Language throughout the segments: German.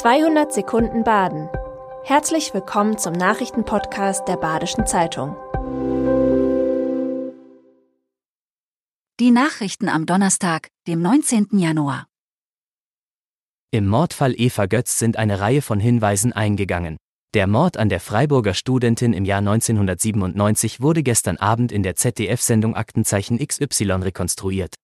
200 Sekunden Baden. Herzlich willkommen zum Nachrichtenpodcast der Badischen Zeitung. Die Nachrichten am Donnerstag, dem 19. Januar. Im Mordfall Eva Götz sind eine Reihe von Hinweisen eingegangen. Der Mord an der Freiburger Studentin im Jahr 1997 wurde gestern Abend in der ZDF-Sendung Aktenzeichen XY rekonstruiert.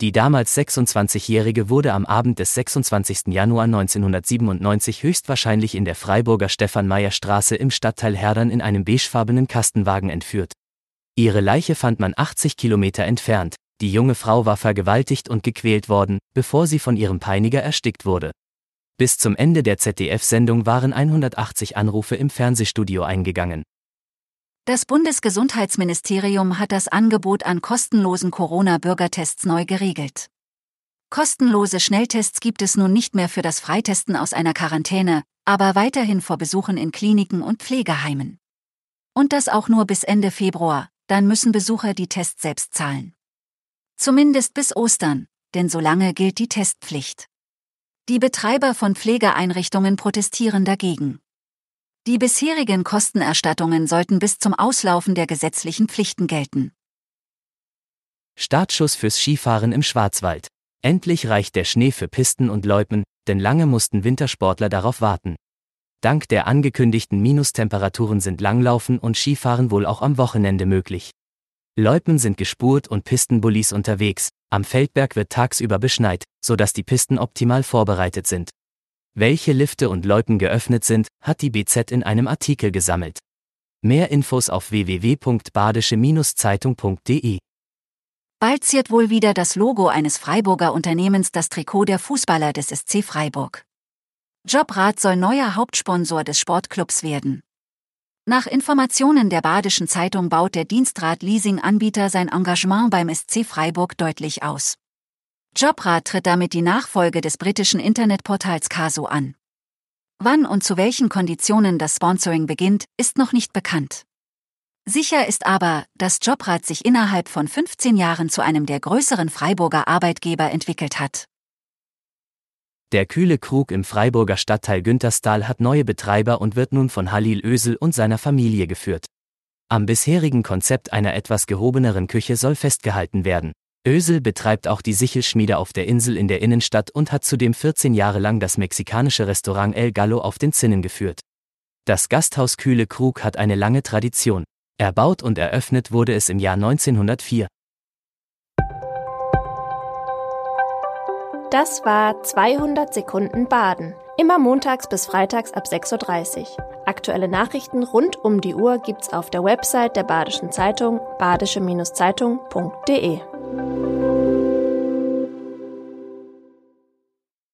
Die damals 26-Jährige wurde am Abend des 26. Januar 1997 höchstwahrscheinlich in der Freiburger Stefan-Meyer-Straße im Stadtteil Herdern in einem beigefarbenen Kastenwagen entführt. Ihre Leiche fand man 80 Kilometer entfernt. Die junge Frau war vergewaltigt und gequält worden, bevor sie von ihrem Peiniger erstickt wurde. Bis zum Ende der ZDF-Sendung waren 180 Anrufe im Fernsehstudio eingegangen. Das Bundesgesundheitsministerium hat das Angebot an kostenlosen Corona-Bürgertests neu geregelt. Kostenlose Schnelltests gibt es nun nicht mehr für das Freitesten aus einer Quarantäne, aber weiterhin vor Besuchen in Kliniken und Pflegeheimen. Und das auch nur bis Ende Februar, dann müssen Besucher die Tests selbst zahlen. Zumindest bis Ostern, denn solange gilt die Testpflicht. Die Betreiber von Pflegeeinrichtungen protestieren dagegen. Die bisherigen Kostenerstattungen sollten bis zum Auslaufen der gesetzlichen Pflichten gelten. Startschuss fürs Skifahren im Schwarzwald. Endlich reicht der Schnee für Pisten und Loipen, denn lange mussten Wintersportler darauf warten. Dank der angekündigten Minustemperaturen sind Langlaufen und Skifahren wohl auch am Wochenende möglich. Loipen sind gespurt und Pistenbullis unterwegs, am Feldberg wird tagsüber beschneit, sodass die Pisten optimal vorbereitet sind. Welche Lifte und Loipen geöffnet sind, hat die BZ in einem Artikel gesammelt. Mehr Infos auf www.badische-zeitung.de. Bald ziert wohl wieder das Logo eines Freiburger Unternehmens das Trikot der Fußballer des SC Freiburg. Jobrad soll neuer Hauptsponsor des Sportclubs werden. Nach Informationen der Badischen Zeitung baut der Dienstrat Leasing-Anbieter sein Engagement beim SC Freiburg deutlich aus. Jobrad tritt damit die Nachfolge des britischen Internetportals Caso an. Wann und zu welchen Konditionen das Sponsoring beginnt, ist noch nicht bekannt. Sicher ist aber, dass Jobrad sich innerhalb von 15 Jahren zu einem der größeren Freiburger Arbeitgeber entwickelt hat. Der kühle Krug im Freiburger Stadtteil Günterstal hat neue Betreiber und wird nun von Halil Ösel und seiner Familie geführt. Am bisherigen Konzept einer etwas gehobeneren Küche soll festgehalten werden. Ösel betreibt auch die Sichelschmiede auf der Insel in der Innenstadt und hat zudem 14 Jahre lang das mexikanische Restaurant El Gallo auf den Zinnen geführt. Das Gasthaus Kühle Krug hat eine lange Tradition. Erbaut und eröffnet wurde es im Jahr 1904. Das war 200 Sekunden Baden. Immer montags bis freitags ab 6.30 Uhr. Aktuelle Nachrichten rund um die Uhr gibt's auf der Website der Badischen Zeitung badische-zeitung.de.